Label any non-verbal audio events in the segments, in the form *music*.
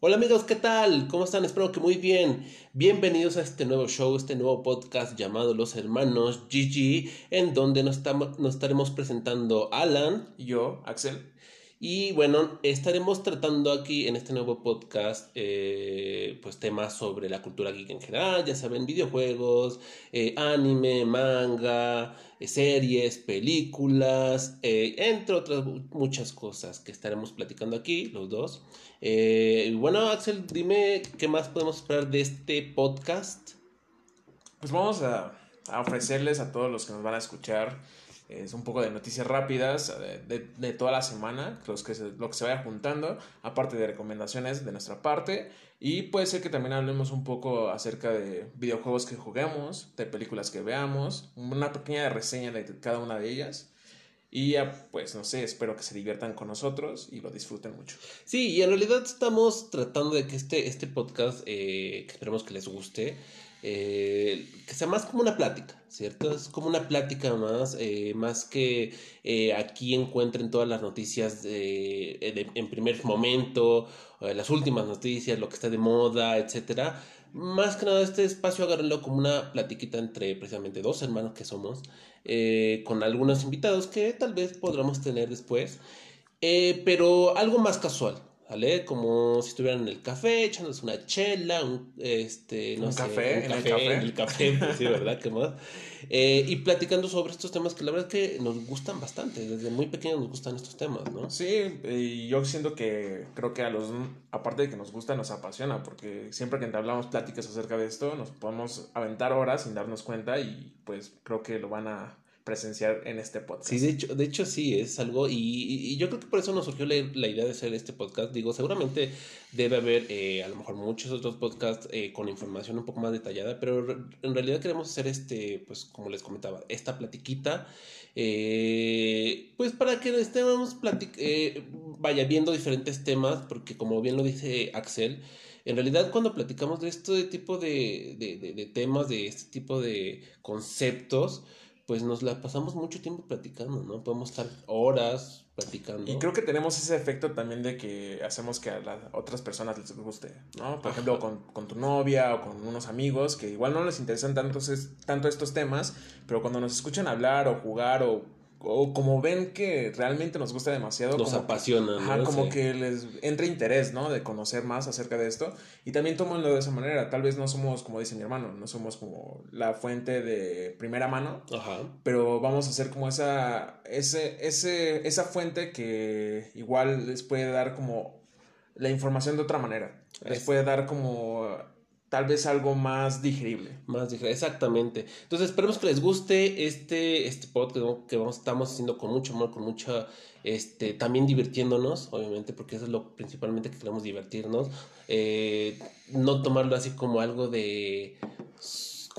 Hola amigos, ¿qué tal? ¿Cómo están? Espero que muy bien. Bienvenidos a este nuevo show, este nuevo podcast llamado Los Hermanos GG, en donde nos, nos estaremos presentando Alan. Yo, Axel. Y bueno, estaremos tratando aquí en este nuevo podcast eh, pues temas sobre la cultura geek en general, ya saben, videojuegos, eh, anime, manga, eh, series, películas, entre otras muchas cosas que estaremos platicando aquí, los dos. bueno, Axel, dime qué más podemos esperar de este podcast. Pues vamos a, a ofrecerles a todos los que nos van a escuchar es un poco de noticias rápidas de, toda la semana, los que lo que se vaya juntando, aparte de recomendaciones de nuestra parte. Y puede ser que también hablemos un poco acerca de videojuegos que juguemos, de películas que veamos, una pequeña reseña de cada una de ellas. Y ya, pues no sé, espero que se diviertan con nosotros y lo disfruten mucho. Sí, y en realidad estamos tratando de que este, este podcast, eh, que esperemos que les guste, eh, que sea más como una plática, ¿cierto? Es como una plática más, eh, más que eh, aquí encuentren todas las noticias en primer momento, las últimas noticias, lo que está de moda, etcétera. Más que nada este espacio agárrenlo como una platiquita entre precisamente dos hermanos que somos, con algunos invitados que tal vez podamos tener después, pero algo más casual, ¿vale? Como si estuvieran en el café, echándose una chela, un, este, no un sé, café, un en el café. En el café, sí, ¿verdad? ¿Qué más? Eh, y platicando sobre estos temas que la verdad es que nos gustan bastante, desde muy pequeños nos gustan estos temas, ¿no? Sí, y yo siento que creo que a los, aparte de que nos gusta, nos apasiona, porque siempre que hablamos pláticas acerca de esto, nos podemos aventar horas sin darnos cuenta y pues creo que lo van a presenciar en este podcast. Sí, de hecho, de hecho sí, es algo, y, yo creo que por eso nos surgió la, idea de hacer este podcast. Digo, seguramente debe haber eh, a lo mejor muchos otros podcasts eh, con información un poco más detallada, pero en realidad queremos hacer este, pues como les comentaba, esta platiquita, eh, pues para que estemos vaya viendo diferentes temas, porque como bien lo dice Axel, en realidad cuando platicamos de este tipo de, de, de temas, de este tipo de conceptos, pues nos la pasamos mucho tiempo platicando, ¿no? Podemos estar horas platicando. Y creo que tenemos ese efecto también de que hacemos que a las otras personas les guste, ¿no? Por ejemplo, con, con, tu novia o con unos amigos que igual no les interesan tanto, tanto estos temas, pero cuando nos escuchan hablar o jugar o o como ven que realmente nos gusta demasiado. Nos apasiona. ajá, como que les entra interés, ¿no? De conocer más acerca de esto. Y también tómenlo de esa manera. Tal vez no somos, como dice mi hermano, no somos como la fuente de primera mano. Ajá. Pero vamos a ser como esa, ese, ese, esa fuente que igual les puede dar como la información de otra manera. Les puede dar como tal vez algo más digerible. Más digerible, exactamente. Entonces esperemos que les guste este, este podcast que vamos, estamos haciendo con mucho amor, con mucha, este, también divirtiéndonos, obviamente, porque eso es lo principalmente que queremos divertirnos. Eh, no tomarlo así como algo de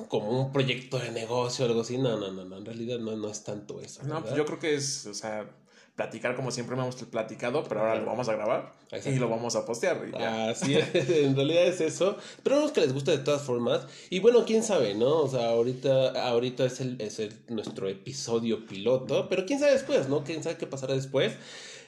como un proyecto de negocio o algo así. No, no, no, no. En realidad no, no es tanto eso. No, pues yo creo que es, o sea, platicar como siempre me hemos platicado, pero ahora lo vamos a grabar y lo vamos a postear. Así es, *laughs* en realidad es eso. Esperamos que les guste de todas formas. Y bueno, quién sabe, ¿no? O sea, ahorita, ahorita es, el, es el, nuestro episodio piloto, pero quién sabe después, ¿no? Quién sabe qué pasará después.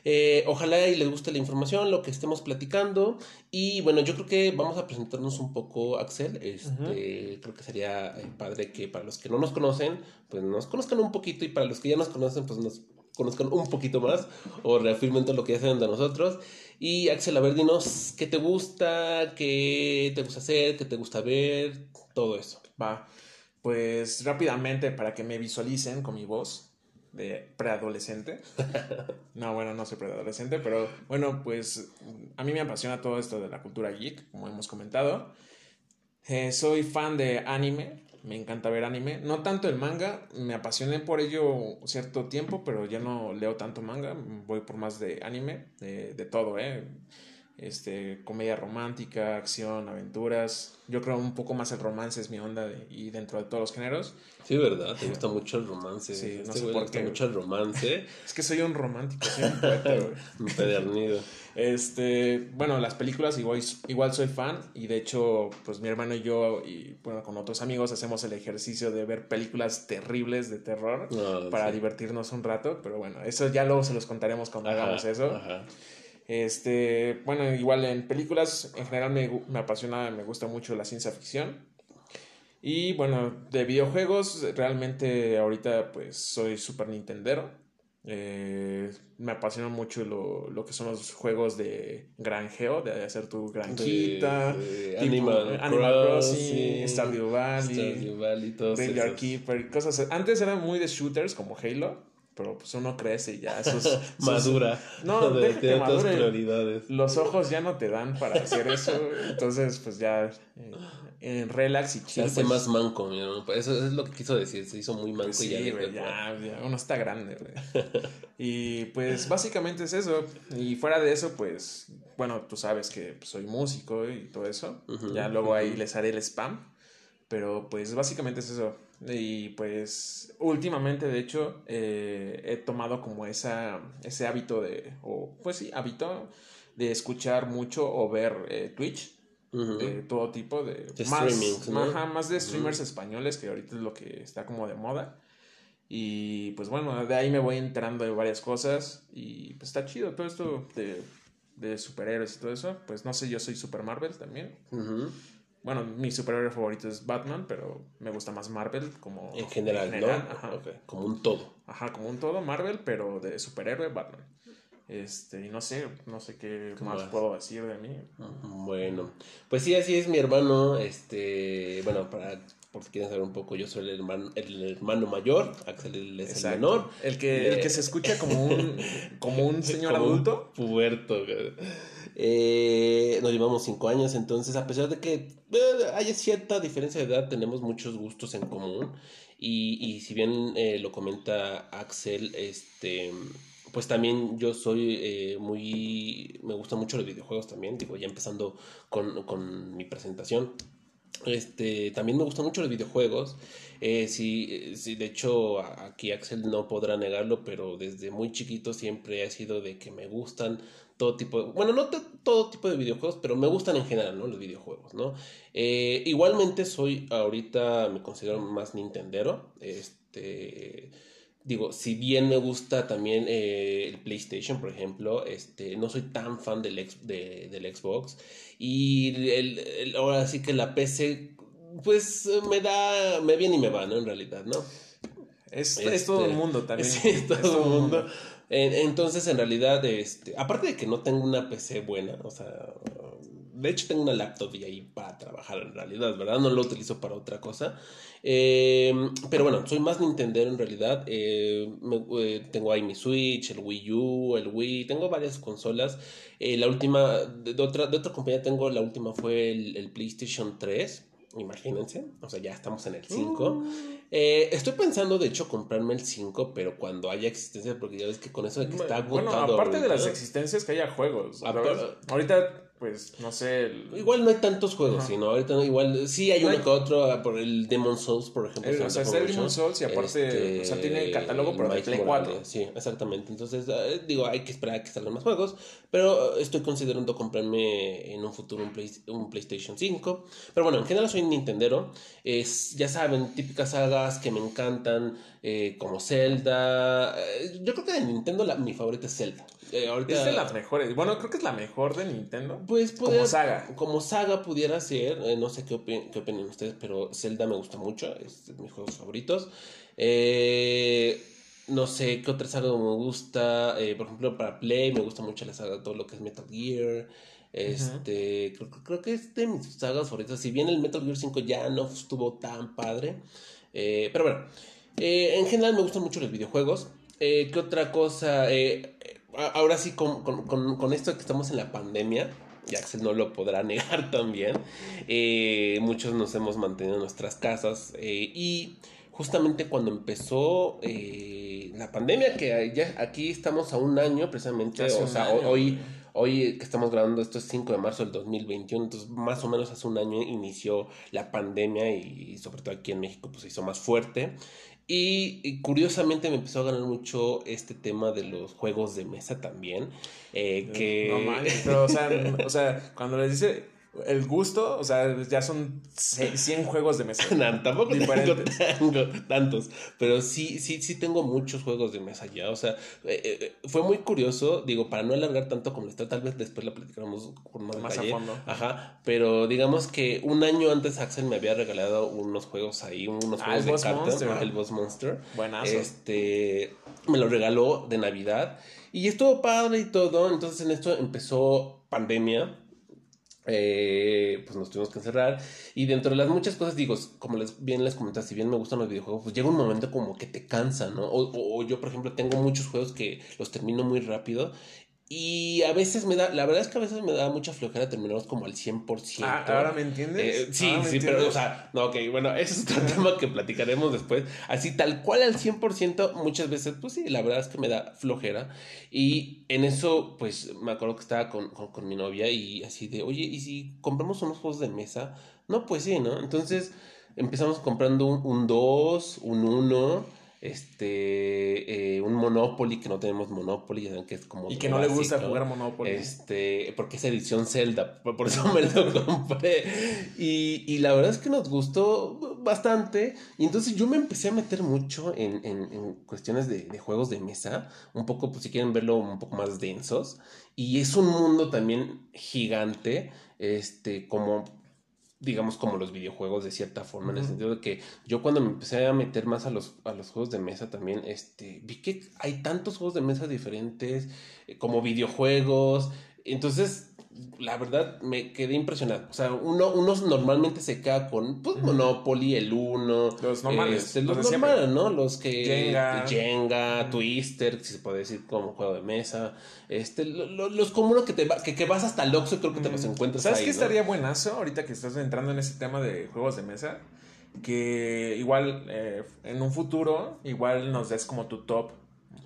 Eh, ojalá y les guste la información, lo que estemos platicando. Y bueno, yo creo que vamos a presentarnos un poco, Axel. Este, Creo que sería eh, padre que para los que no nos conocen, pues nos conozcan un poquito y para los que ya nos conocen, pues nos conozcan un poquito más o reafirmen todo lo que ya saben de nosotros. Y Axel, a ver, dinos qué te gusta, qué te gusta hacer, qué te gusta ver, todo eso. Va, pues rápidamente para que me visualicen con mi voz de preadolescente. *laughs* no, bueno, no soy preadolescente, pero bueno, pues a mí me apasiona todo esto de la cultura geek, como hemos comentado. Eh, soy fan de anime, me encanta ver anime. No tanto el manga, me apasioné por ello cierto tiempo, pero ya no leo tanto manga, voy por más de anime, de, todo, ¿eh? Este, comedia romántica, acción, aventuras. Yo creo un poco más el romance es mi onda y dentro de todos los géneros. Sí, ¿verdad? Te gusta mucho el romance. Sí, no este sé por qué. mucho el romance. *laughs* es que soy un romántico, soy un poeta, *laughs* un pedernido. Este, bueno, las películas igual, igual soy fan y de hecho, pues mi hermano y yo y bueno, con otros amigos hacemos el ejercicio de ver películas terribles de terror ah, para divertirnos un rato, pero bueno, eso ya luego se los contaremos cuando hagamos eso. Ajá. Este, bueno, igual en películas en general me, me apasiona, me gusta mucho la ciencia ficción. Y bueno, de videojuegos, realmente ahorita pues soy super Nintendero. Eh, me apasiona mucho lo, lo, que son los juegos de granjeo, de hacer tu granjita, Animal, Crossing, Stardew Valley, Stardew Keeper, cosas. Antes eran muy de shooters como Halo, pero pues uno crece y ya *laughs* eso es... Madura. no, *laughs* de, prioridades. Los ojos ya no te dan para hacer eso, entonces pues ya eh, en relax y chill. Se hace pues. más manco, eso es lo que quiso decir, se hizo muy manco y ya, ya, ya, uno está grande, *laughs* y pues básicamente es eso, y fuera de eso pues, bueno, tú sabes que pues, soy músico y todo eso, ya luego ahí les haré el spam, pero pues básicamente es eso. Y pues últimamente, de hecho, eh, he tomado como esa, ese hábito de, o pues sí, hábito de escuchar mucho o ver eh, Twitch. De todo tipo de, más, más de streamers españoles que ahorita es lo que está como de moda. Y pues bueno de ahí me voy enterando de varias cosas y pues está chido todo esto de, de superhéroes y todo eso. Pues no sé yo soy Super Marvel también bueno, mi superhéroe favorito es Batman, pero me gusta más Marvel como... En general, ¿no? Ajá. Como un todo. Ajá, como un todo Marvel, pero de superhéroe Batman. Este, y no sé, no sé qué más, puedo decir de mí. Bueno, pues sí, así es mi hermano. Este, bueno, para por si quieren saber un poco, yo soy el hermano, el hermano mayor, Axel es el menor. El que, el que se escucha como un, como un *laughs* señor adulto. puberto. Eh, nos llevamos cinco años, entonces a pesar de que eh, haya cierta diferencia de edad, tenemos muchos gustos en común. Y, y si bien eh, lo comenta Axel, este pues también yo soy eh, muy, me gustan mucho los videojuegos también, digo, ya empezando con, con mi presentación. Este, también me gustan mucho los videojuegos. Eh, sí, sí, de hecho, aquí Axel no podrá negarlo, pero desde muy chiquito siempre ha sido de que me gustan todo tipo de, bueno, no todo tipo de videojuegos, pero me gustan en general, ¿no? Los videojuegos, ¿no? Eh, igualmente soy, ahorita me considero más nintendero, este, digo, si bien me gusta también eh, el PlayStation, por ejemplo, este, no soy tan fan del, del Xbox, y el, ahora sí que la PC, pues me da, me viene y me va, ¿no? En realidad, ¿no? Es, es todo el este, mundo también. *laughs* Sí, es todo, el mundo. Entonces, en realidad, este, aparte de que no tengo una PC buena, o sea, de hecho tengo una laptop y ahí para trabajar en realidad, ¿verdad? No lo utilizo para otra cosa. Eh, pero bueno, soy más Nintendo en realidad. Eh, eh, tengo ahí mi Switch, el Wii U, el Wii, tengo varias consolas. la última, de, otra, de otra compañía tengo, la última fue el, PlayStation 3 imagínense, o sea, ya estamos en el 5. Mm. estoy pensando, de hecho, comprarme el 5, pero cuando haya existencia, porque ya ves que con eso de que está agotado. Bueno, aparte de las existencias, que haya juegos. ahorita pues no sé. Igual no hay tantos juegos, sino ahorita no, igual sí hay uno que otro ah, por el Demon Souls, por ejemplo. o sea, está el Demon Souls y aparte, o sea, tiene el catálogo pero de Play 4. Sí, exactamente. Entonces, ah, digo, hay que esperar a que salgan más juegos, pero estoy considerando comprarme en un futuro un, un PlayStation 5. Pero bueno, en general soy Nintendero. Es, ya saben, típicas sagas que me encantan, eh, como Zelda. Eh, yo creo que de Nintendo la, mi favorita es Zelda. Eh, es de las mejores. Bueno, creo que es la mejor de Nintendo. Pues como saga. Como saga pudiera ser. Eh, no sé qué, qué opinan ustedes, pero Zelda me gusta mucho. Es de mis juegos favoritos. Eh, no sé qué otra saga me gusta. por ejemplo, para Play me gusta mucho la saga, todo lo que es Metal Gear. Este, creo, que es de mis sagas favoritas. Si bien el Metal Gear 5 ya no estuvo tan padre. pero bueno, en general me gustan mucho los videojuegos. ¿Qué otra cosa? Ahora sí, con, con, con, esto que estamos en la pandemia, y Axel no lo podrá negar *laughs* también, eh, muchos nos hemos mantenido en nuestras casas eh, y justamente cuando empezó eh, la pandemia, que ya aquí estamos a un año precisamente, o sea, hoy, hoy que estamos grabando esto es 5 de marzo del 2021, entonces más o menos hace un año inició la pandemia y, sobre todo aquí en México pues se hizo más fuerte. Y, curiosamente me empezó a ganar mucho este tema de los juegos de mesa también. Eh, que... No pero o sea, *laughs* o sea, cuando les dice el gusto, o sea, ya son 100 juegos de mesa. *laughs* no, tampoco tengo, tantos, pero sí, sí, sí tengo muchos juegos de mesa ya. O sea, eh, eh, fue muy curioso, digo, para no alargar tanto como está, tal vez después la con más, más a fondo. Ajá, pero digamos que un año antes Axel me había regalado unos juegos ahí, unos ah, juegos de cartas, el Boss Monster. Buenazo. Este, me lo regaló de Navidad y estuvo padre y todo, entonces en esto empezó pandemia eh, pues nos tuvimos que encerrar. Y dentro de las muchas cosas, digo, como les, bien les comenté, si bien me gustan los videojuegos, pues llega un momento como que te cansa, ¿no? O, o, yo, por ejemplo, tengo muchos juegos que los termino muy rápido y a veces me da, la verdad es que a veces me da mucha flojera terminarlos como al 100%. Ah, ¿ahora me entiendes? Eh, sí, sí, pero, o sea, no, ok, bueno, ese es otro *laughs* tema que platicaremos después. Así, tal cual al 100%, muchas veces, pues sí, la verdad es que me da flojera. Y en eso, pues, me acuerdo que estaba con, con mi novia y así de, oye, ¿y si compramos unos juegos de mesa? No, pues sí, ¿no? Entonces empezamos comprando un 2, un 1 este eh, un Monopoly que no tenemos Monopoly que es como y que no le gusta jugar Monopoly. Este porque es edición Zelda por eso me lo *laughs* compré. Y, y, la verdad es que nos gustó bastante. Y entonces yo me empecé a meter mucho en, en, en cuestiones de, de, juegos de mesa un poco pues si quieren verlo un poco más densos. Y es un mundo también gigante este como digamos, como los videojuegos de cierta forma, en el sentido de que yo cuando me empecé a meter más a los, a los juegos de mesa también, este, vi que hay tantos juegos de mesa diferentes, eh, como videojuegos, entonces la verdad me quedé impresionado. O sea, uno, uno normalmente se queda con pues, Monopoly, el Uno. Los normales. Este, los, normales, ¿no? Los que. Jenga. Jenga, Twister, si se puede decir como juego de mesa. Este, los comunes que, te que, que, vas hasta el Oxxo creo que te los encuentras ¿Sabes qué estaría buenazo ahorita que estás entrando en ese tema de juegos de mesa? Que igual eh, en un futuro, igual nos des como tu top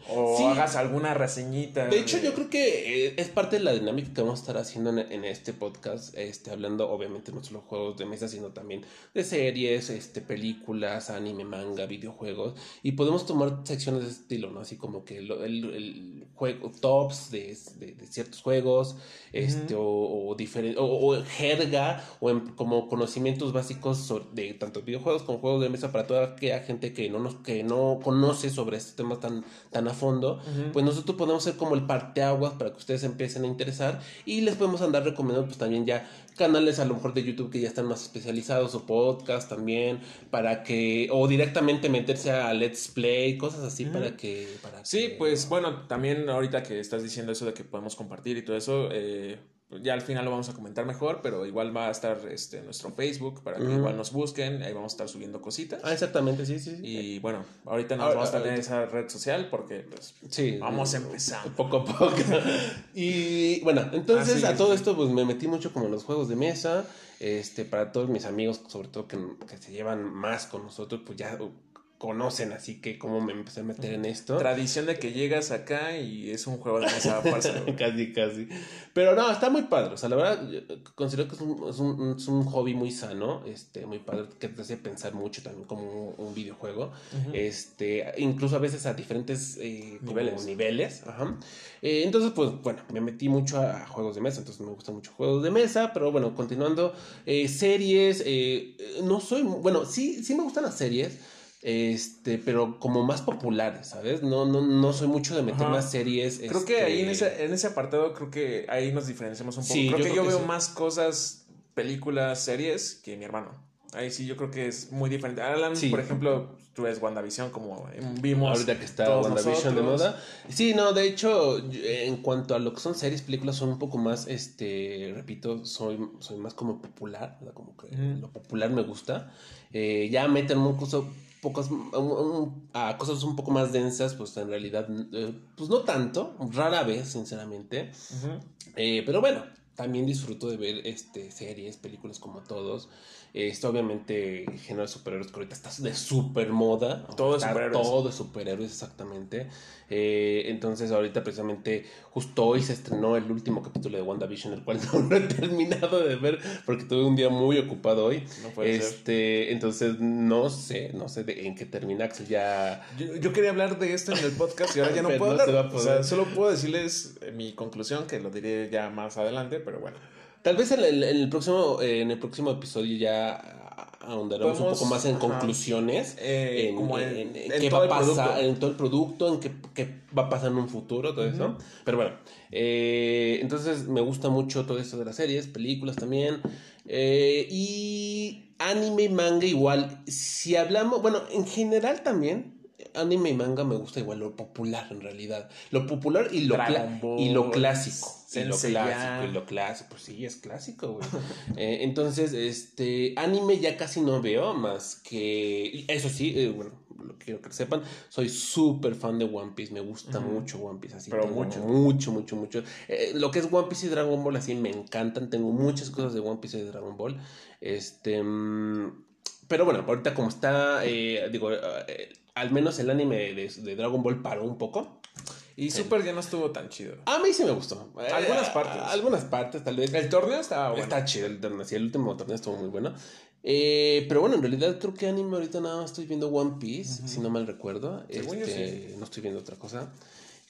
o hagas alguna reseñita. De hecho, yo creo que eh, es parte de la dinámica que vamos a estar haciendo en, este podcast, este, hablando obviamente no solo juegos de mesa, sino también de series, este, películas, anime, manga, videojuegos, y podemos tomar secciones de estilo, ¿no? Así como que el, el, juego, tops de, de, ciertos juegos, este, o, o, o, jerga, o como conocimientos básicos de tanto videojuegos como juegos de mesa para toda aquella gente que no, nos, que no conoce sobre este tema tan, tan a fondo, pues nosotros podemos ser como el parteaguas para que ustedes empiecen a interesar y les podemos andar recomendando pues también ya canales a lo mejor de YouTube que ya están más especializados o podcast también para que o directamente meterse a Let's Play, cosas así para que para Sí, pues bueno, también ahorita que estás diciendo eso de que podemos compartir y todo eso, eh, ya al final lo vamos a comentar mejor, pero igual va a estar este, nuestro Facebook para que igual nos busquen, ahí vamos a estar subiendo cositas. Ah, exactamente, sí, sí. Y bueno, ahorita nos vamos a tener esa red social porque pues sí, vamos a empezar. Poco a poco. *laughs* y bueno, entonces a todo esto pues me metí mucho como en los juegos de mesa, este, para todos mis amigos, sobre todo que, que se llevan más con nosotros, pues ya conocen, así que como me empecé a meter en esto. Tradición de que llegas acá y es un juego de mesa *laughs* casi, casi. Pero no, está muy padre. O sea, la verdad, considero que es un, es un, es un hobby muy sano, este, muy padre, que te hace pensar mucho también como un, videojuego. Este, incluso a veces a diferentes eh, niveles. niveles. Ajá. Eh, entonces, pues bueno, me metí mucho a, juegos de mesa, entonces me gustan mucho juegos de mesa, pero bueno, continuando, eh, series, no soy, bueno, sí, sí me gustan las series este, pero como más populares, ¿sabes? No, no, no soy mucho de meter más series. Creo que ahí en este ese, en ese apartado, creo que ahí nos diferenciamos un poco. creo, que yo veo más cosas, películas, series que mi hermano. Ahí sí, yo creo que es muy diferente. Alan, por ejemplo, tú ves WandaVision como vimos. Ahorita que está WandaVision de moda. Sí, no, de hecho, en cuanto a lo que son series, películas, son un poco más, este, repito, soy, soy más como popular, Como que lo popular me gusta. Eh, ya meten un curso pocas a cosas un poco más densas, pues en realidad, eh, pues no tanto, rara vez, sinceramente. Eh, pero bueno, también disfruto de ver este, series, películas como todos. Esto obviamente género de superhéroes que ahorita está de super moda. Todo es superhéroes. Todo de superhéroes, exactamente. Eh, entonces ahorita precisamente justo hoy se estrenó el último capítulo de WandaVision, el cual *laughs* no lo he terminado de ver porque tuve un día muy ocupado hoy. No puede este, ser. Entonces no sé, no sé de, en qué termina Axel ya... Yo, yo, quería hablar de esto en el podcast y ahora *laughs* ya no puedo no hablar. O sea, solo puedo decirles mi conclusión, que lo diré ya más adelante, pero bueno. Tal vez en el, en el próximo, eh, en el próximo episodio ya ahondaremos un poco más en ajá. conclusiones. Eh, en, como en- en- en en qué va a pasar, en todo el producto, en qué, qué va a pasar en un futuro, todo eso. Pero bueno, eh, entonces me gusta mucho todo esto de las series, películas también. eh, y anime y manga igual. Si hablamos, bueno, en general también. Anime y manga me gusta igual lo popular en realidad. Lo popular y lo, y lo clásico. Y lo clásico, y lo clásico. Pues sí, es clásico, güey. *laughs* Eh, entonces, este, anime ya casi no veo más que... Eso sí, eh, bueno, lo quiero que sepan, soy súper fan de One Piece, me gusta mucho One Piece, así. Pero mucho. Mucho, mucho, mucho. Eh, lo que es One Piece y Dragon Ball, así, me encantan, tengo muchas cosas de One Piece y de Dragon Ball. Este... mm, pero bueno, ahorita como está, eh, digo, eh, al menos el anime de, de Dragon Ball paró un poco. Y Super ya no estuvo tan chido. A mí sí me gustó. Eh, Algunas partes. Algunas partes, tal vez. El torneo estaba bueno. Está chido el torneo, sí, el último torneo estuvo muy bueno. Eh, pero bueno, en realidad creo que anime ahorita nada más estoy viendo One Piece, si no mal recuerdo. Yo Este, No estoy viendo otra cosa.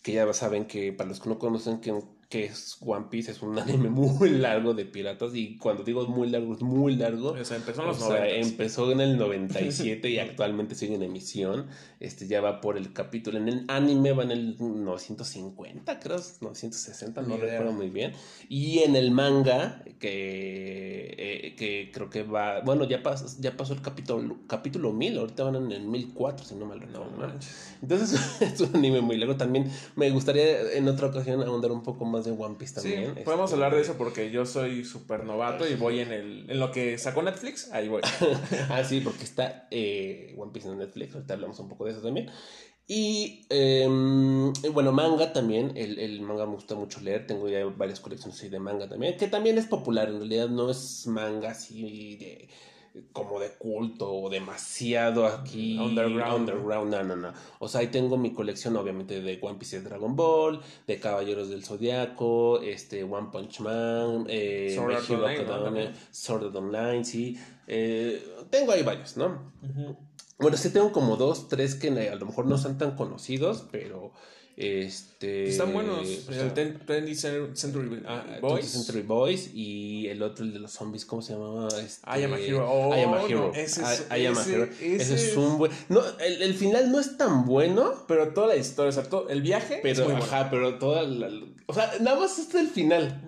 Que ya saben que para los que no conocen que, que es One Piece, es un *laughs* anime muy largo de piratas. Y cuando digo muy largo, es muy largo. O sea, empezó en los O sea, 90. empezó en el 97 y *laughs* actualmente sigue en emisión. Este ya va por el capítulo. En el anime va en el 950, creo, 960, no recuerdo muy bien. Y en el manga, que, eh, que creo que va. Bueno, ya, pas- ya pasó el capítulo, capítulo 1000, ahorita van en el 1004, si no mal recuerdo. ¿no? Entonces *laughs* es un anime muy largo. También me gustaría en otra ocasión ahondar un poco más de One Piece Sí, también. podemos Este, hablar de eso porque yo soy súper novato y voy en el en lo que sacó Netflix, ahí voy. *laughs* ah, sí, porque está eh, One Piece en Netflix, ahorita hablamos un poco de eso también. Y em, bueno, manga también, el, el manga me gusta mucho leer, tengo ya varias colecciones de manga también, que también es popular, en realidad no es manga así de como de culto o demasiado aquí Underground. underground, no, no, no. O sea, ahí tengo mi colección obviamente de One Piece y Dragon Ball, de Caballeros del Zodiaco, este One Punch Man, eh. Sword Art Online, sí. Eh, tengo ahí varios, ¿no? Bueno, sí tengo como dos, tres que a lo mejor no son tan conocidos, pero este... Están buenos. o sea, el Ten- 20th Century ah, Boys. 20th Century Boys y el otro, el de los zombies, ¿cómo se llamaba? Este, I Am a Hero. Oh, I Am a no, Hero. ese I- es- I Am a Hero. Ese, ese es un buen... No, el, el final no es tan bueno, Pero toda la historia, o sea, todo, el viaje es pero, bueno. ajá, pero toda la... O sea, nada más hasta el final.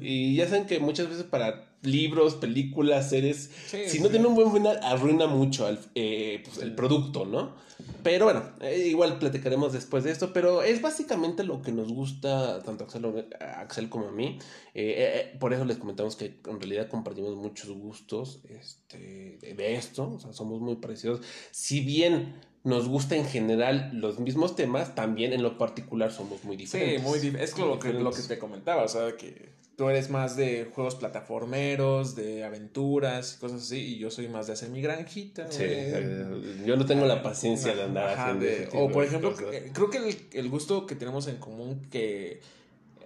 Y ya saben que muchas veces para libros, películas, series, Sí, si sí. no tiene un buen final, arruina mucho eh, pues, el producto, ¿no? Pero bueno, eh, igual platicaremos después de esto, pero es básicamente lo que nos gusta tanto a Axel, a Axel como a mí. Eh, por eso les comentamos que en realidad compartimos muchos gustos este, de, esto, o sea, somos muy parecidos. Si bien nos gusta en general los mismos temas, también en lo particular somos muy Sí, diferentes. muy dif- Es lo que, lo que diferentes. te comentaba, o sea, que tú eres más de juegos plataformeros, de aventuras y cosas así, y yo soy más de hacer mi granjita. Sí, eh, yo no tengo la paciencia de andar Ajá, haciendo de- ese tipo O por de ejemplo, cosas. eh, creo que el, el gusto que tenemos en común, que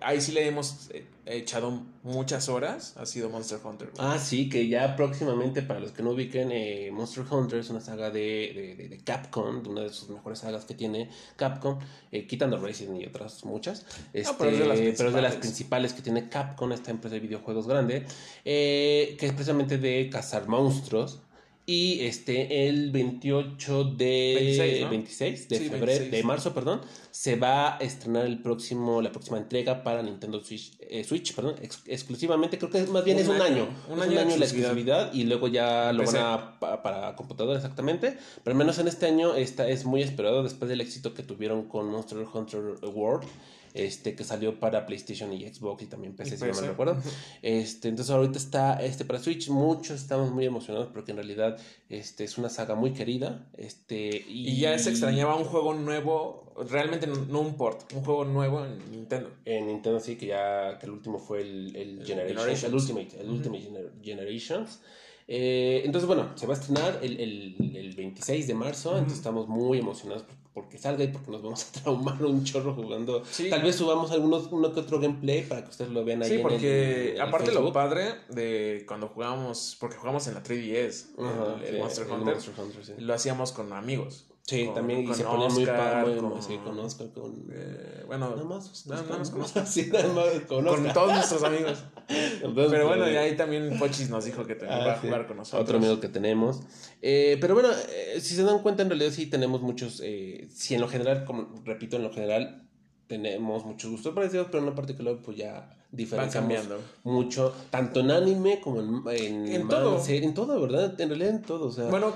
ahí sí le hemos eh, echado muchas horas, ha sido Monster Hunter. güey. Ah, sí, que ya próximamente, para los que no ubiquen, eh, Monster Hunter es una saga de, de, de- Capcom, una de sus mejores sagas que tiene Capcom, eh, quitando Resident y otras muchas. Este, pero es de las pero es de las principales. principales que tiene Capcom, esta empresa de videojuegos grande, eh, que es precisamente de cazar monstruos. Y este, el 28 de 26, ¿no? 26 de Sí, febrero, 26. de marzo, perdón, se va a estrenar el próximo, la próxima entrega para Nintendo Switch, eh, Switch perdón, ex- exclusivamente, creo que más bien Un es un año, año, un un año de la exclusividad. exclusividad y luego ya lo PC. van a pa- para computadora exactamente, pero al menos en este año esta es muy esperado después del éxito que tuvieron con Monster Hunter World. Este, que salió para PlayStation y Xbox y también PC, Y si no me recuerdo. Este, entonces ahorita está este para Switch, muchos estamos muy emocionados porque en realidad este, es una saga muy querida. Este, y, Y ya se extrañaba un juego nuevo, realmente no, un port, un juego nuevo en Nintendo. En Nintendo sí, que ya que el último fue el, el, El Generations, Generations. el Ultimate, el Ultimate Gener- Generations. Eh, entonces, bueno, se va a estrenar el, el, el 26 de marzo, entonces estamos muy emocionados por- porque salga y porque nos vamos a *laughs* traumar un chorro jugando. Sí. Tal vez subamos algunos, uno que otro gameplay para que ustedes lo vean ahí Sí, en el- porque el aparte lo padre de cuando jugábamos, porque jugamos en la 3DS, Ajá, el, Monster Hunter, Monster Hunter, sí. lo hacíamos con amigos. Sí, Con- también y con se muy, Oscar, muy con- sí, con Oscar, con... eh, bueno, nada más, nada- nada más con Oscar. *laughs* Sí, nada más con con todos nuestros amigos. *laughs* Entonces, Pero bueno, y ahí también Pochis nos dijo que también Ah, va a jugar con nosotros. Otro amigo que tenemos. Eh, pero bueno, eh, si se dan cuenta, en realidad sí tenemos muchos. Eh, si en lo general, como repito, en lo general tenemos muchos gustos parecidos, pero en lo particular, pues ya diferenciamos cambiando. mucho, tanto en anime como en, en, En todo. en todo, ¿verdad? En realidad en todo, o sea, Bueno,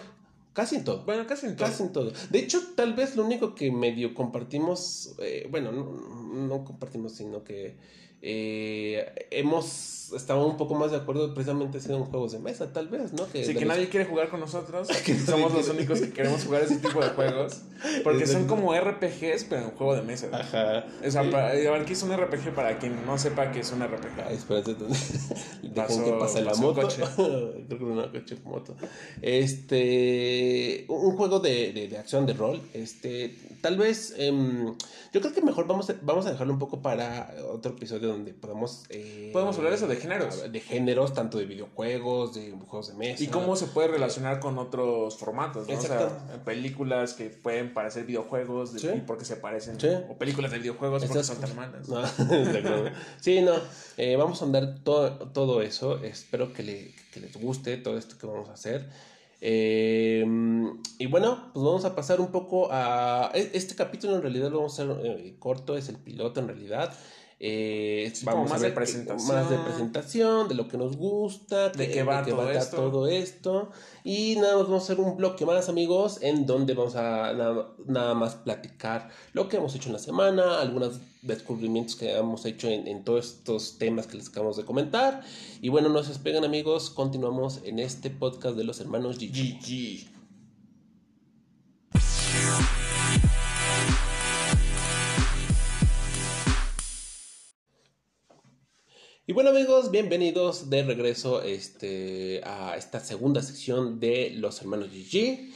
casi en todo. bueno, casi en todo. Casi en todo. De hecho, tal vez lo único que medio compartimos, eh, bueno, no, no compartimos, sino que eh, hemos estado un poco más de acuerdo precisamente en juegos de mesa, tal vez, ¿no? Sí, de que los- nadie quiere jugar con nosotros. *laughs* Que somos los únicos que queremos jugar ese tipo de juegos. Porque son como RPGs, pero en juego de mesa. Ajá. O sea, para, a ver, ¿qué es un RPG para quien no sepa qué es un Ay, RPG? espérate, dejen *laughs* Pasó- que pase la moto. coche. *laughs* Creo que una coche moto. Este, un juego de, de, de acción de rol. Este, tal vez, em, yo creo que mejor vamos a, vamos a dejarlo un poco para otro episodio donde podamos. eh, Podemos hablar eso de géneros. De géneros, tanto de videojuegos, de juegos de mesa. Y cómo se puede relacionar con otros formatos, ¿no? O sea, películas que pueden parecer videojuegos de- Sí. y porque se parecen. Sí. O películas de videojuegos porque son malas. No, *laughs* sí, no. eh, vamos a andar todo, todo eso. Espero que, le- que les guste todo esto que vamos a hacer. Eh, y bueno, pues vamos a pasar un poco a. e- Este capítulo en realidad lo vamos a hacer eh, corto, es el piloto en realidad. Eh, Sí, vamos más a de ver qué- presentación. más de presentación, de lo que nos gusta, De qué va todo esto. todo esto. Y nada más vamos a hacer un bloque más, amigos, en donde vamos a nada, nada más platicar lo que hemos hecho en la semana, algunos descubrimientos que hemos hecho en, en todos estos temas que les acabamos de comentar. Y bueno, no se despeguen, amigos. Continuamos en este podcast de los hermanos Gigi. GG. Y bueno amigos, bienvenidos de regreso este, a esta segunda sección de los hermanos GG.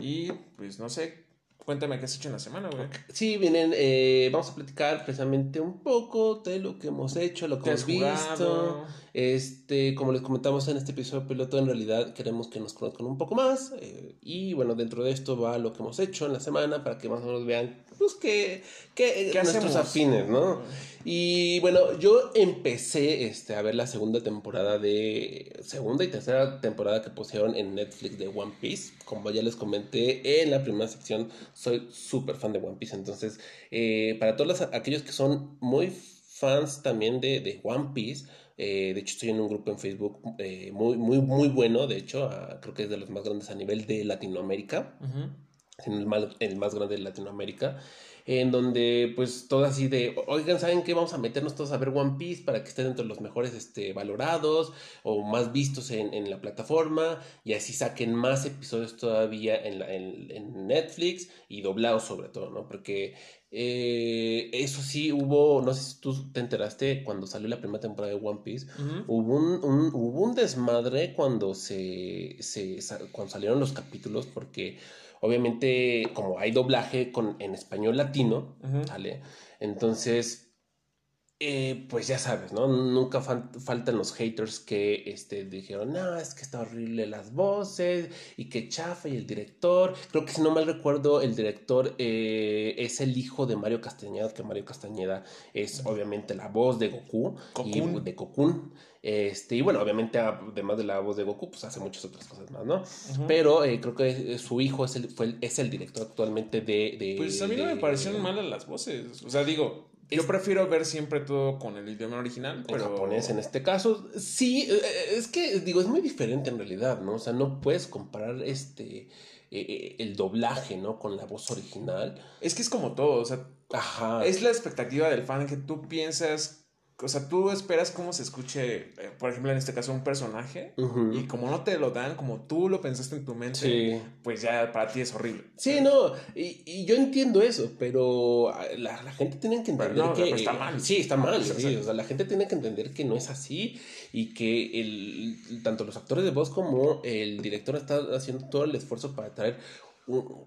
Y pues no sé, cuéntame qué has hecho en la semana, güey. Sí, vienen, eh, vamos a platicar precisamente un poco de lo que hemos hecho, lo que ¿Qué hemos visto. Este, como les comentamos en este episodio piloto, en realidad queremos que nos conozcan un poco más. eh, y bueno, dentro de esto va lo que hemos hecho en la semana para que más o menos vean, pues, que, que ¿Qué nuestros afines, ¿no? Y bueno, yo empecé este, a ver la segunda temporada de. Segunda y tercera temporada que pusieron en Netflix de One Piece. Como ya les comenté en la primera sección, soy súper fan de One Piece. Entonces, eh, para todos los- aquellos que son muy fans también de, de One Piece, eh, de hecho, estoy en un grupo en Facebook eh, muy, muy, muy bueno. De hecho, ah, creo que es de los más grandes a nivel de Latinoamérica en el más, el más grande de Latinoamérica, en donde pues todo así de, oigan, ¿saben qué? Vamos a meternos todos a ver One Piece para que esté dentro de los mejores este, valorados o más vistos en, en la plataforma y así saquen más episodios todavía en, la- en, en Netflix y doblados sobre todo, ¿no? Porque eh, eso sí hubo, no sé si tú te enteraste cuando salió la primera temporada de One Piece. Hubo un, un- hubo un desmadre cuando se, se cuando salieron los capítulos porque obviamente como hay doblaje con, en español latino. ¿vale? Entonces, eh, pues ya sabes, ¿no? Nunca faltan los haters que este, dijeron, no, es que está horrible las voces y que chafa y el director. Creo que si no mal recuerdo, el director eh, es el hijo de Mario Castañeda, que Mario Castañeda es obviamente la voz de Goku y de Cocoon. Este, y bueno, obviamente, además de la voz de Goku, pues hace muchas otras cosas más, ¿no? Pero eh, creo que eh, su hijo es el, fue el- es el director actualmente de. de- Pues a mí no de- me parecieron malas las voces. O sea, digo, yo prefiero ver siempre todo con el idioma original, En pero... japonés en este caso, sí, eh, es que digo, es muy diferente en realidad, ¿no? O sea, no puedes comparar este eh, el doblaje, ¿no? Con la voz original. Es que es como todo, o sea, Ajá. es la expectativa del fan que tú piensas, o sea, tú esperas cómo se escuche, eh, por ejemplo, en este caso, un personaje, y como no te lo dan, como tú lo pensaste en tu mente, Sí. pues ya para ti es horrible. Sí, no, y, y yo entiendo eso, pero ah, la, la gente tiene que entender no, que... pero está mal. Sí, está mal, sí, o sea- la gente tiene que entender que no es así y que el, tanto los actores de voz como el director están haciendo todo el esfuerzo para traer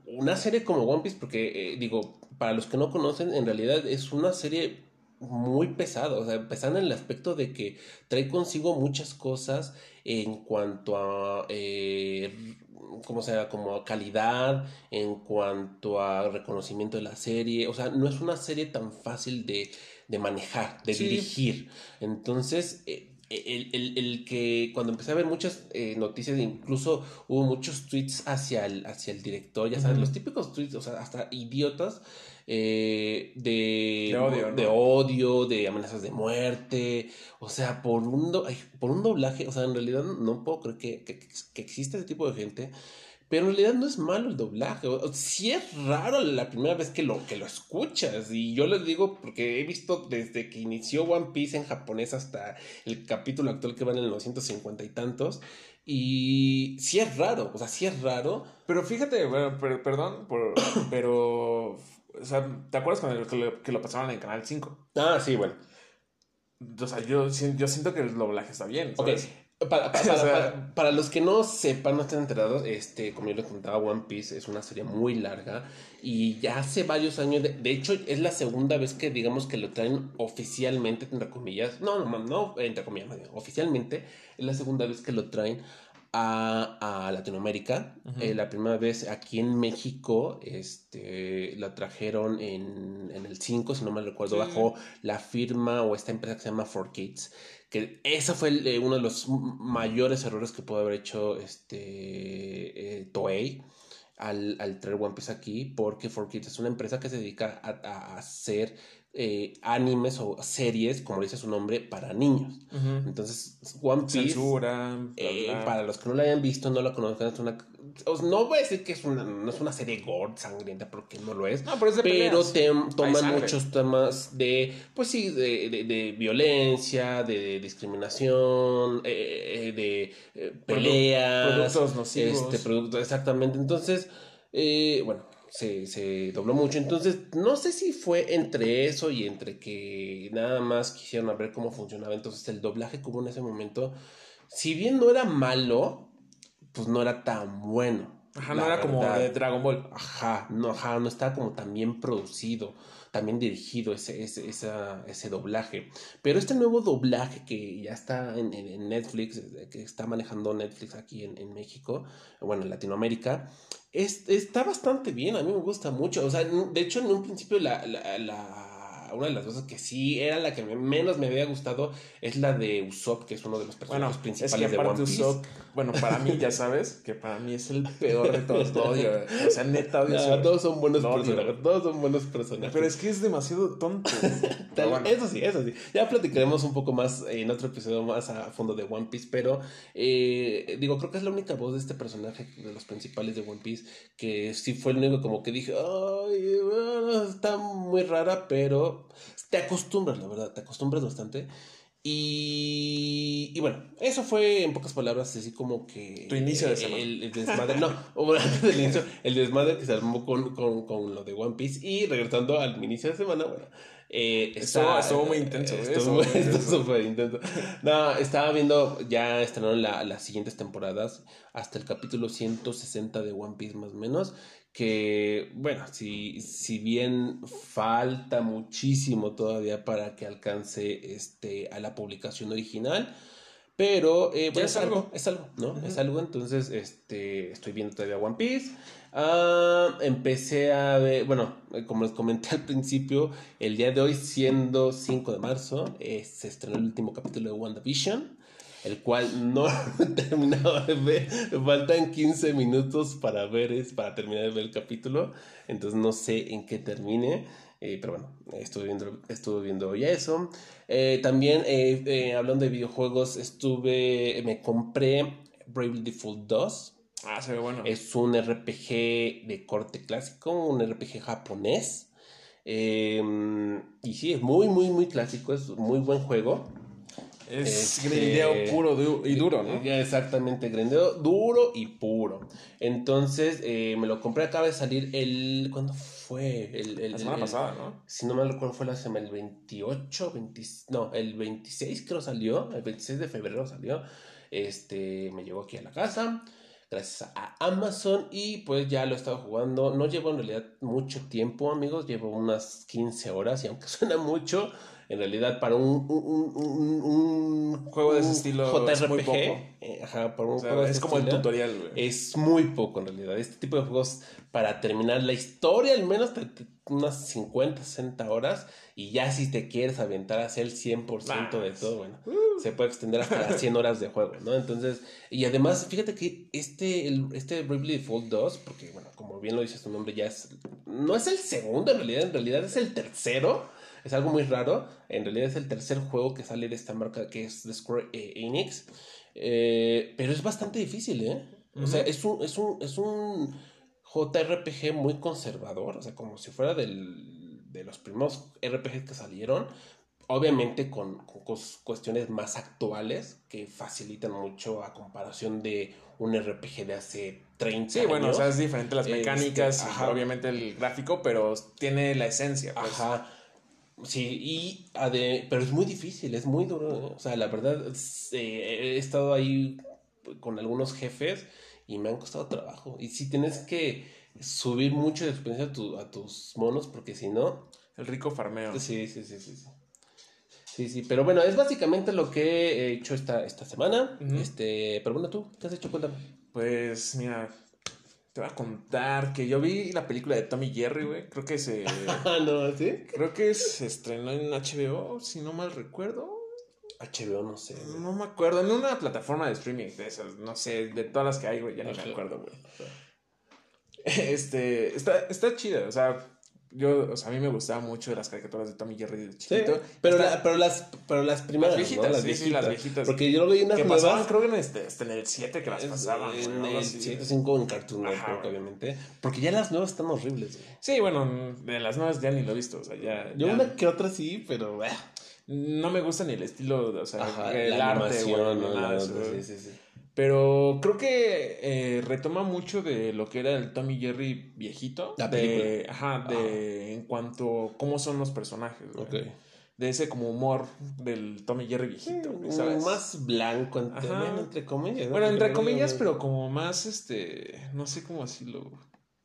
una serie como One Piece, porque eh, digo, para los que no conocen, en realidad es una serie muy pesada, o sea, pesada en el aspecto de que trae consigo muchas cosas en cuanto a, eh, como sea, como a calidad, en cuanto a reconocimiento de la serie, o sea, no es una serie tan fácil de, de manejar, de Sí. dirigir. Entonces, eh, el, el- el que cuando empecé a ver muchas eh, noticias, incluso hubo muchos tweets hacia el, hacia el director, ya sabes, los típicos tweets, o sea, hasta idiotas, eh, de, De odio, ¿no? de odio, de amenazas de muerte, o sea, por un, do- por un doblaje, o sea, en realidad no puedo creer que, que, que existe ese tipo de gente. Pero en realidad no es malo el doblaje. O, sí es raro la primera vez que lo, que lo escuchas. Y yo les digo porque he visto desde que inició One Piece en japonés hasta el capítulo actual que van en el 950 y tantos. Y sí es raro. O sea, sí es raro. Pero fíjate, bueno, per- perdón, por- *coughs* pero, o sea, ¿te acuerdas cuando que lo, que lo pasaron en Canal 5? Ah, sí, bueno. O sea, yo, yo siento que el doblaje está bien, Ok. ¿sabes? Para, para, *laughs* sea- para- para los que no sepan, no estén enterados, este, como yo les contaba, One Piece es una serie muy larga y ya hace varios años, de, de hecho es la segunda vez que digamos que lo traen oficialmente, entre comillas, no, no, no, entre comillas, oficialmente es la segunda vez que lo traen a, a Latinoamérica. Eh, la primera vez aquí en México, este, la trajeron en, en el 5, si no me recuerdo, Sí. bajo la firma o esta empresa que se llama 4Kids que ese fue el, eh, uno de los mayores errores que pudo haber hecho este eh, Toei al, al traer One Piece aquí, porque 4Kids es una empresa que se dedica a, a hacer eh, animes o series, como dice su nombre, para niños. Entonces, One Piece, Censura, bla, eh, para los que no la hayan visto, no la conozcan, es una... No voy a decir que es una, no es una serie gore, sangrienta, porque no lo es. No, pero es de Pero te, toman muchos temas de, pues sí, de, de- de violencia, de, discriminación, eh, eh, de peleas. productos nocivos. Este, productos, exactamente. Entonces, eh, bueno, se, se dobló mucho. Entonces, no sé si fue entre eso y entre que nada más quisieron ver cómo funcionaba. Entonces, el doblaje como en ese momento, si bien no era malo, pues no era tan bueno. Ajá, no era como de Dragon Ball. Ajá, no, ajá, no estaba como tan bien producido, también dirigido ese, ese, esa- ese doblaje. Pero este nuevo doblaje que ya está en, en- en Netflix, eh, que está manejando Netflix aquí en, en México, bueno, en Latinoamérica, es- está bastante bien, a mí me gusta mucho. O sea, de hecho, en un principio la, la- la- una de las cosas que sí era la que me- menos me había gustado es la de Usopp, que es uno de los Bueno, personajes es principales que de One Piece. Usopp, bueno, para mí ya sabes que para mí es el peor de todos, lo odio. O sea, neta odio. Ese- todos son buenos personajes, todos son buenos personajes. Pero es que es demasiado tonto. *laughs* Tal- Pero bueno. Eso sí, eso sí. Ya platicaremos un poco más en otro episodio más a fondo de One Piece, pero eh, digo, creo que es la única voz de este personaje de los principales de One Piece que sí fue el único como que dije, ay, bueno, está muy rara, pero te acostumbras, la verdad, te acostumbras bastante. Y, y bueno, eso fue en pocas palabras así como que... Tu inicio de el- semana. El, el desmadre, no, *laughs* del inicio, el desmadre que se armó con, con, con lo de One Piece y regresando al inicio de semana, bueno, eh, Estuvo- muy intenso, eh, estuvo súper intenso. No, estaba viendo, ya estrenaron la- las siguientes temporadas, hasta el capítulo 160 de One Piece más o menos, que, bueno, si, si bien falta muchísimo todavía para que alcance este, a la publicación original, pero eh, bueno, es algo, algo. es algo, ¿no? Es algo, entonces este, estoy viendo todavía One Piece. Ah, empecé a ver, bueno, eh, como les comenté *laughs* al principio, el día de hoy, siendo 5 de marzo, eh, se estrenó el último capítulo de WandaVision, el cual no *laughs* he terminado de ver. Me faltan 15 minutos para ver, es, para terminar de ver el capítulo, entonces no sé en qué termine. eh, pero bueno, estuve viendo, estuve viendo hoy eso. Eh, también, eh, eh, hablando de videojuegos, estuve, me compré Bravely Default 2. Ah, se ve bueno. Es un RPG de corte clásico, un RPG japonés. Em, y sí, es muy, muy, muy clásico, es muy buen juego. Es Este, grindeo puro du- y duro, ¿no? Exactamente, grindeo duro y puro. Entonces, eh, me lo compré, acaba de salir el... ¿Cuándo fue? El, el- La semana el- pasada, ¿no? Si no me recuerdo, fue la semana, el 28, 20 no, el 26 creo salió, el 26 de febrero salió. Este, me llegó aquí a la casa, gracias a Amazon, y pues ya lo he estado jugando. No llevo en realidad mucho tiempo, amigos, llevo unas 15 horas, y aunque *laughs* suena mucho, en realidad para un, un, un, Juego de ese estilo es muy poco. eh, ajá, para un O sea, juego de es como el tutorial, güey. es muy poco en realidad. Este tipo de juegos para terminar la historia, al menos te- te- unas 50, 60 horas. Y ya si te quieres aventar a hacer el 100% de Nah. todo, bueno, Uh. se puede extender hasta las 100 horas de juego, ¿no? Entonces, y además, fíjate que este, el, este Bravely Default 2, porque bueno, como bien lo dice su nombre, ya es, no es el segundo en realidad, en realidad es el tercero. Es algo muy raro. En realidad es el tercer juego que sale de esta marca que es de Square eh, Enix. Eh, pero es bastante difícil, ¿eh? O sea, es un, es un, es un JRPG muy conservador. O sea, como si fuera del, de los primeros RPG que salieron. Obviamente con, con cuestiones más actuales que facilitan mucho a comparación de un RPG de hace 30 Sí, años. bueno, o sea, es diferente las Este, mecánicas y obviamente el gráfico, pero tiene la esencia. pues. Ajá. Sí, y ade- pero es muy difícil, es muy duro. ¿eh? O sea, la verdad, eh, he estado ahí con algunos jefes y me han costado trabajo. Y si tienes que subir mucho de experiencia a, tu- a tus monos, porque si no, El rico farmeo. sí, sí, sí, sí, sí. Sí, sí, pero bueno, es básicamente lo que he hecho esta, esta semana. Este, pero bueno, tú, ¿qué has hecho? Cuéntame. Pues mira, te voy a contar que yo vi la película de Tommy Jerry, güey. Creo que se. *laughs* Ah, no, ¿sí? creo que se estrenó en HBO, si no mal recuerdo. HBO, no sé. güey. No me acuerdo, en una plataforma de streaming de esas, no sé, de todas las que hay, güey, ya ni Ajá. me acuerdo, güey. *laughs* Este, está, está chida, o sea, yo, o sea, a mí me gustaban mucho las caricaturas de Tommy Jerry de Sí, chiquito. pero, la- pero, las, pero las primeras, Las viejitas, ¿no? Las sí, sí, las viejitas. Porque yo lo vi unas que nuevas. pasaban, creo que en, este, en el 7 que las pasaban, en algo el así. 7 5 en Cartoon Network, obviamente. Porque ya las nuevas están horribles, güey. Sí, bueno, de las nuevas ya ni lo he visto, o sea, ya. Yo ya- una que otra sí, pero. ah, No me gusta ni el estilo, o sea, Ajá, el la arte, animación, no, nada no, eso, no, sí, sí, sí. Pero creo que eh, retoma mucho de lo que era el Tommy Jerry viejito. La de, ajá, de en cuanto cómo son los personajes, güey. Ok. De ese como humor del Tommy Jerry viejito, güey, Mm, ¿sabes? Más blanco, entre, bueno, entre comillas. ¿no? Bueno, entre comillas, pero como más este, no sé cómo decirlo.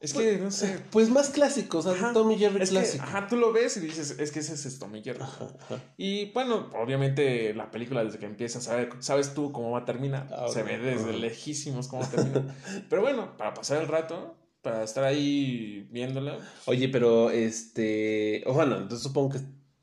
Es que no sé. Pues más clásico, o sea, Tommy Jerry Es que, clásico. ajá, tú lo ves y dices, es que ese es Tommy Jerry. Ajá, ajá. Y bueno, obviamente la película desde que empieza, sabe- sabes tú cómo va a terminar. Ah, Se ve desde lejísimos cómo termina. *laughs* Pero bueno, para pasar el rato, para estar ahí viéndola. Oye, pero este. o bueno, entonces supongo que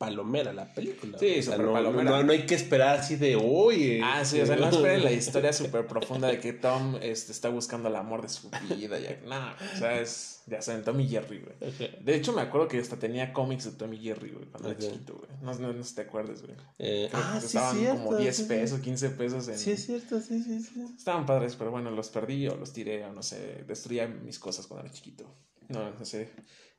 palomera la película. Sí, o sea, no, palomera. No, no hay que esperar así de oye. Ah, sí, o sea, no *laughs* esperen la historia súper profunda de que Tom este, está buscando el amor de su vida. Ya, nada, o sea, es, ya saben, Tom y Jerry, güey. De hecho, me acuerdo que hasta tenía cómics de Tom y Jerry, güey, cuando era chiquito, güey. No, no, no te acuerdas, güey. Eh, ah, sí, estaban cierto, como 10 sí, sí. pesos, 15 pesos en... Sí, es cierto, sí, sí, sí. Estaban padres, pero bueno, los perdí o los tiré o no sé, destruía mis cosas cuando era chiquito. No, no sé.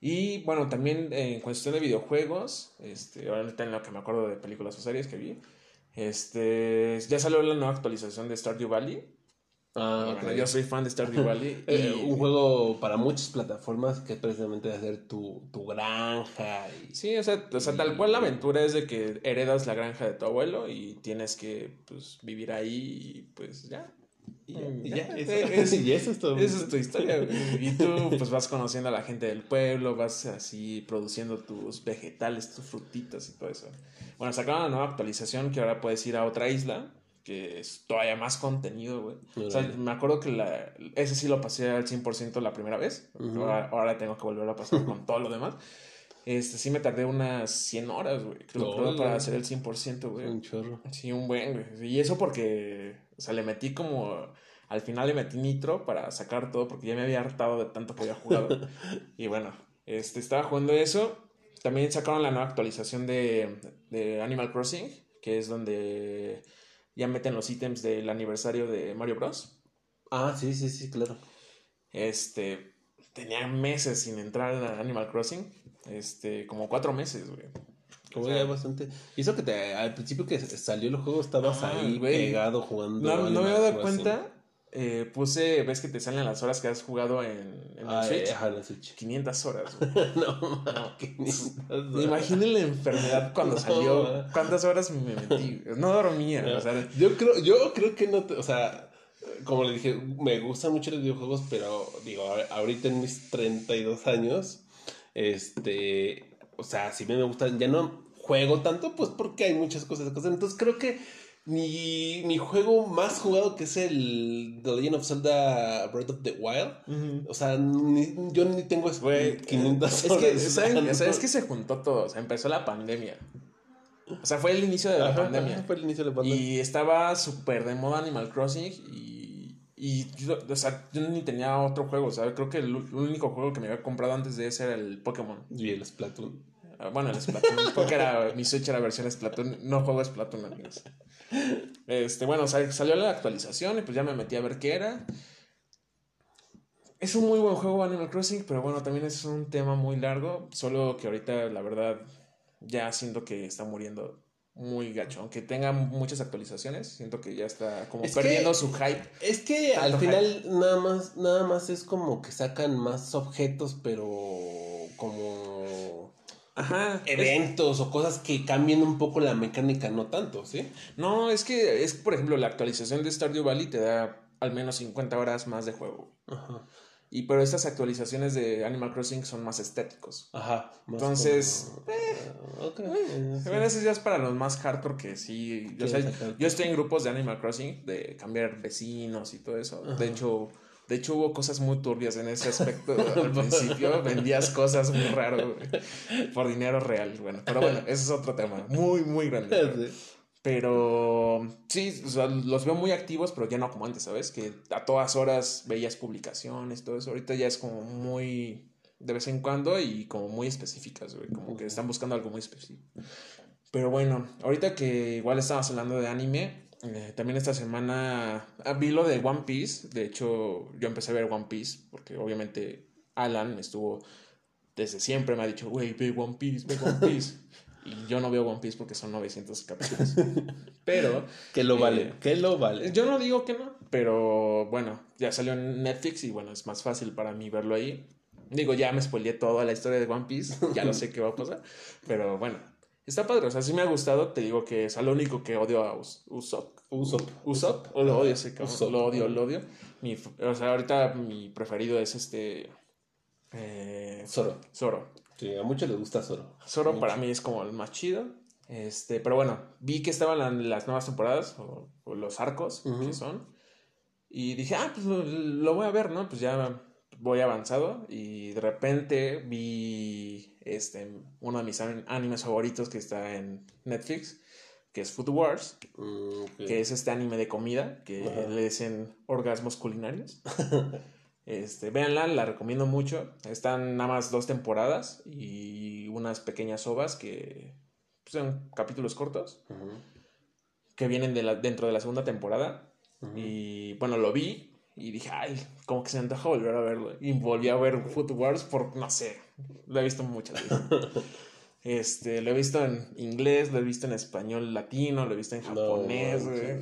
Y bueno, también eh, en cuestión de videojuegos, este, ahorita en lo que me acuerdo de películas o series que vi, este, ya salió la nueva actualización de Stardew Valley. Ah, bueno, yo soy fan de Stardew *laughs* Valley. Eh, y- un juego para muchas plataformas que es precisamente de hacer tu, tu granja y Sí, o sea, o sea, tal cual la aventura es de que heredas la granja de tu abuelo y tienes que pues, vivir ahí y pues ya. Y ya, y ya, ya, *laughs* eso, es- y eso es todo. Esa es tu historia, *laughs* güey. Y tú, pues, vas conociendo a la gente del pueblo, vas así produciendo tus vegetales, tus frutitas y todo eso. Bueno, sacaron una nueva actualización que ahora puedes ir a otra isla, que es todavía más contenido, güey. O sea, me acuerdo que la, ese sí lo pasé al 100% la primera vez. Ahora, ahora tengo que volver a pasar con *laughs* todo lo demás. Este, sí me tardé unas 100 horas, güey. Creo, para hacer el 100%, güey. un chorro. Sí, un buen, güey. Y eso porque, o sea, le metí como, al final le metí nitro para sacar todo porque ya me había hartado de tanto que había jugado. *laughs* y bueno, este, estaba jugando eso. También sacaron la nueva actualización de, de Animal Crossing, que es donde ya meten los ítems del aniversario de Mario Bros. Ah, sí, sí, sí, claro. Este, tenía meses sin entrar a Animal Crossing. Este, como cuatro meses, güey. Como ya bastante. Y eso que te, al principio que salió el juego estabas Ah, ahí pegado jugando. No, no me había dado cuenta. eh, puse, ves que te salen las horas que has jugado en, en el Ah, Switch. ajá, la Switch. 500 horas, *laughs* no, qué lindo. Imaginen la enfermedad cuando *laughs* No, salió. ¿Cuántas horas me metí? No dormía. O sea, Yo creo, yo creo que no te, o sea, como le dije, me gustan mucho los videojuegos, pero digo, ahorita en mis 32 años, este, o sea, si me gustan, ya no juego tanto, pues porque hay muchas cosas que hacer. Entonces creo que mi, mi juego más jugado que es el The Legend of Zelda Breath of the Wild, o sea, ni- yo ni tengo Güey, 500 es horas. que. O sea, es que se juntó todo. O sea, empezó la pandemia. O sea, fue el inicio de la Ajá, pandemia. ajá, fue el inicio de la pandemia. Y estaba súper de moda Animal Crossing y, y yo, o sea, yo ni tenía otro juego, ¿sabes? Creo que el único juego que me había comprado antes de ese era el Pokémon. Y el Splatoon. Ah, Bueno, el Splatoon, *laughs* porque era, mi Switch era versión Splatoon, no juego Splatoon, amigos. Este, bueno, sal- salió la actualización y pues ya me metí a ver qué era. Es un muy buen juego Animal Crossing, pero bueno, también es un tema muy largo, solo que ahorita la verdad ya siento que está muriendo muy gacho, aunque tenga muchas actualizaciones, siento que ya está como Es que- perdiendo su hype. Es que al final nada más, nada más es como que sacan más objetos, pero como Ajá. es- eventos o cosas que cambien un poco la mecánica, no tanto, ¿sí? no, es que es, por ejemplo, la actualización de Stardew Valley te da al menos 50 horas más de juego. Ajá. Y pero estas actualizaciones de Animal Crossing son más estéticos. Ajá. más Entonces, como- Ah, ok, eh, sí. Bueno, eso ya es para los más hardcore que sí. Yo, sé- yo estoy en grupos de Animal Crossing, de cambiar vecinos y todo eso. Ajá. De hecho, de hecho hubo cosas muy turbias en ese aspecto *laughs* al principio. Vendías cosas muy raro güey, por dinero real. Bueno, pero bueno, ese es otro tema. Muy, muy grande. *laughs* Sí. Pero sí, o sea, los veo muy activos, pero ya no como antes, ¿sabes? Que a todas horas veías publicaciones, todo eso. Ahorita ya es como muy de vez en cuando y como muy específicas, güey. Como que están buscando algo muy específico. Pero bueno, ahorita que igual estábamos hablando de anime, eh, también esta semana ah, vi lo de One Piece. De hecho, yo empecé a ver One Piece porque obviamente Alan estuvo desde siempre me ha dicho, güey, ve One Piece, ve One Piece. *laughs* y yo no veo One Piece porque son 900 capítulos. Pero *laughs* Que lo Eh, vale, que lo vale. yo no digo que no, pero bueno, ya salió en Netflix y bueno, es más fácil para mí verlo ahí. Digo, ya me spoileé toda la historia de One Piece, ya lo sé qué va a pasar, pero bueno, está padre, o sea, sí me ha gustado, te digo que es lo único que odio a Us- Usopp. Usopp. Usopp, o lo odio ese cabrón, Usopp. lo odio, lo odio. Mi, o sea, ahorita mi preferido es este... Eh, Zoro. Zoro. Sí, a muchos les gusta Zoro. Zoro para mí es como el más chido. Este, pero bueno, vi que estaban la- las nuevas temporadas, o, o los arcos Ujú. que son. Y dije, ah, pues lo, lo voy a ver, ¿no? Pues ya voy avanzado. Y de repente vi este, uno de mis an- animes favoritos que está en Netflix, que es Food Wars, Mm, que es este anime de comida, que le dicen orgasmos culinarios. *laughs* Este, véanla, la recomiendo mucho. Están nada más dos temporadas y unas pequeñas ovas que pues, son capítulos cortos que vienen de la, dentro de la segunda temporada. Y bueno, lo vi y dije, ay, como que se me antoja volver a verlo. Y volví a ver Food Wars por, no sé, lo he visto muchas veces. *laughs* Este, lo he visto en inglés, lo he visto en español latino, lo he visto en No, japonés, güey.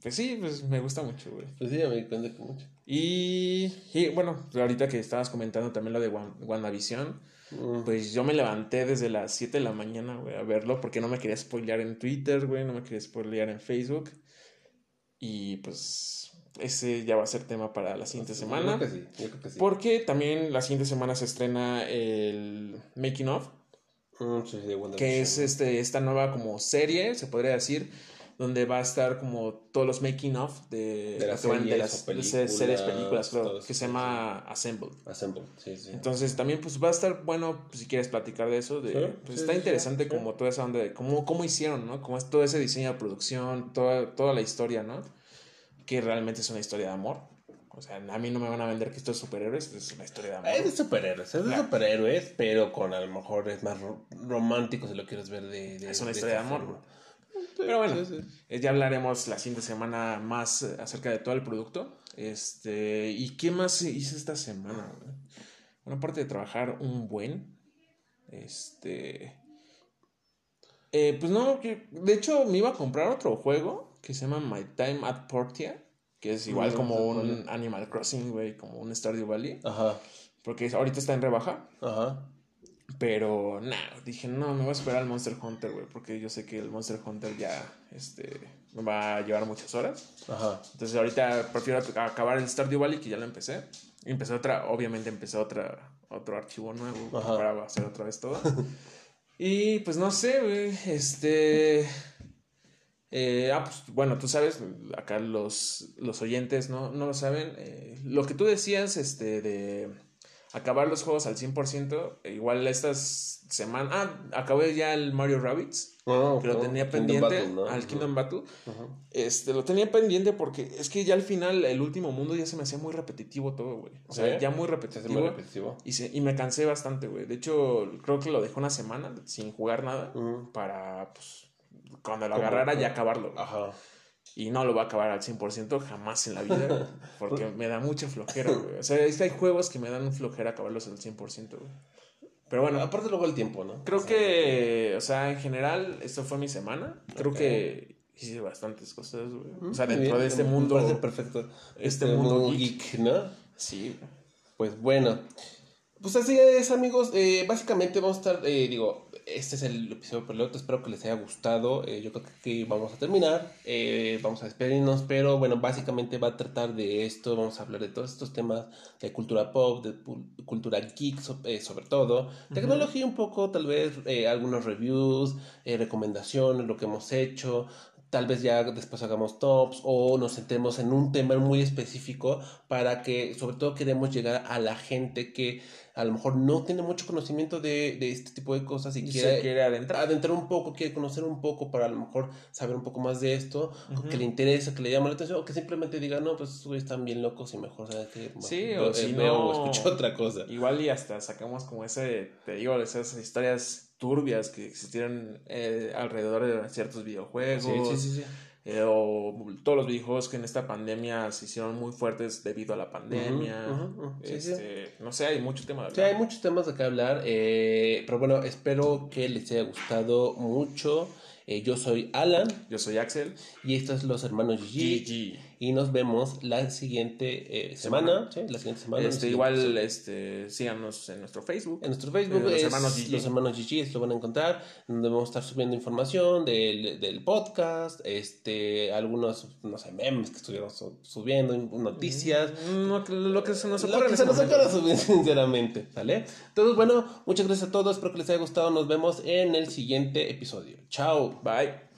Pues sí, pues me gusta mucho, güey. Pues sí, ya me que mucho. Y, y, bueno, ahorita que estabas comentando también lo de Wan- WandaVision, Mm, pues yo me levanté desde las 7 de la mañana, güey, a verlo porque no me quería spoilear en Twitter, güey, no me quería spoilear en Facebook. Y pues ese ya va a ser tema para la siguiente semana. Yo creo que sí, yo creo que sí. Porque también la siguiente semana se estrena el Making of, Mm, sí, de que es este, esta nueva como serie, se podría decir, donde va a estar como todos los making of de, De las de series las series, películas, creo, todo que se llama Assemble. Assemble, sí, sí. Entonces también pues va a estar bueno pues, si quieres platicar de eso, de, Sí, pues sí, está interesante sí. como toda esa onda de cómo, cómo hicieron, ¿no? Cómo es todo ese diseño de producción, toda, toda la historia, ¿no? Que realmente es una historia de amor. O sea, a mí no me van a vender que esto es superhéroes, es una historia de amor. Es de superhéroes, es de Claro. superhéroes, pero con a lo mejor es más ro- romántico si lo quieres ver de, de Es una de historia de amor, forma. Pero bueno, eh, ya hablaremos la siguiente semana más acerca de todo el producto. Este, ¿y qué más hice esta semana? Bueno, aparte de trabajar un buen, este, eh, pues no, de hecho me iba a comprar otro juego que se llama My Time at Portia, que es igual como un Animal Crossing, güey, como un Stardew Valley. Ajá. Porque ahorita está en rebaja. Ajá. Pero, nada, dije, no, me voy a esperar al Monster Hunter, güey, porque yo sé que el Monster Hunter ya, este, me va a llevar muchas horas. Ajá. Entonces ahorita prefiero acabar el Stardew Valley, que ya lo empecé. Empecé otra, obviamente empecé otra, otro archivo nuevo para hacer otra vez todo. *laughs* y pues no sé, güey, este... Eh, ah, pues bueno, tú sabes, acá los, los oyentes no, no lo saben. Eh, lo que tú decías, este, de acabar los juegos al 100%. Igual estas semanas. Ah, acabé ya el Mario Rabbits. Ah, que lo tenía pendiente. Al Kingdom Battle. Este, lo tenía pendiente porque es que ya al final, el último mundo ya se me hacía muy repetitivo todo, güey. O sea, ya muy repetitivo. Muy repetitivo. Y, y me cansé bastante, güey. De hecho, creo que lo dejé una semana sin jugar nada. Para, pues, cuando lo agarrara ya acabarlo. Ajá. Y no lo va a acabar al 100% jamás en la vida, *laughs* porque me da mucha flojera, güey. O sea, es que hay juegos que me dan flojera acabarlos al 100%, güey. Pero bueno. Aparte luego el tiempo, ¿no? Creo que, o sea, en general, esto fue mi semana. Creo que hice bastantes cosas, güey. O sea, dentro de este mundo. perfecto. Este, este mundo geek, ¿no? Sí. Pues bueno. Pues así es, amigos. Eh, básicamente vamos a estar, eh, digo, este es el episodio piloto. Espero que les haya gustado. Eh, yo creo que aquí vamos a terminar. Eh, vamos a despedirnos. Pero bueno, básicamente va a tratar de esto. Vamos a hablar de todos estos temas de cultura pop, de cultura geek, eh, sobre todo. Tecnología un poco, tal vez algunos reviews, recomendaciones, lo que hemos hecho tal vez ya después hagamos tops o nos centremos en un tema muy específico para que sobre todo queremos llegar a la gente que a lo mejor no tiene mucho conocimiento de, de este tipo de cosas y, quiere, quiere adentrar. adentrar. un poco, quiere conocer un poco para a lo mejor saber un poco más de esto, que le interesa, que le llama la atención, o que simplemente diga, no, pues están bien locos y mejor saber que sí, o si veo no, o escucho *laughs* otra cosa. Igual y hasta sacamos como ese, te digo, esas historias turbias que existieron eh, alrededor de ciertos videojuegos. Sí, sí, sí. Eh, o todos los videojuegos que en esta pandemia se hicieron muy fuertes debido a la pandemia. este, no sé, hay muchos temas. Sí, hay muchos temas de que hablar. Eh, pero bueno, espero que les haya gustado mucho. yo soy Alan. Yo soy Axel. Y estos son los hermanos Gigi y nos vemos la siguiente eh, semana. ¿sí? La siguiente semana. Este, igual este, síganos en nuestro Facebook. En nuestro Facebook. Eh, los, hermanos Gigi. los hermanos Gigi. lo van a encontrar. Donde vamos a estar subiendo información del, del podcast. Este, algunos, no sé, memes que estuvieron subiendo, noticias. Mm, lo que se nos ocurre. Lo que se nos subir, *laughs* sinceramente. ¿Sale? Entonces, bueno, muchas gracias a todos. Espero que les haya gustado. Nos vemos en el siguiente episodio. Chao. Bye.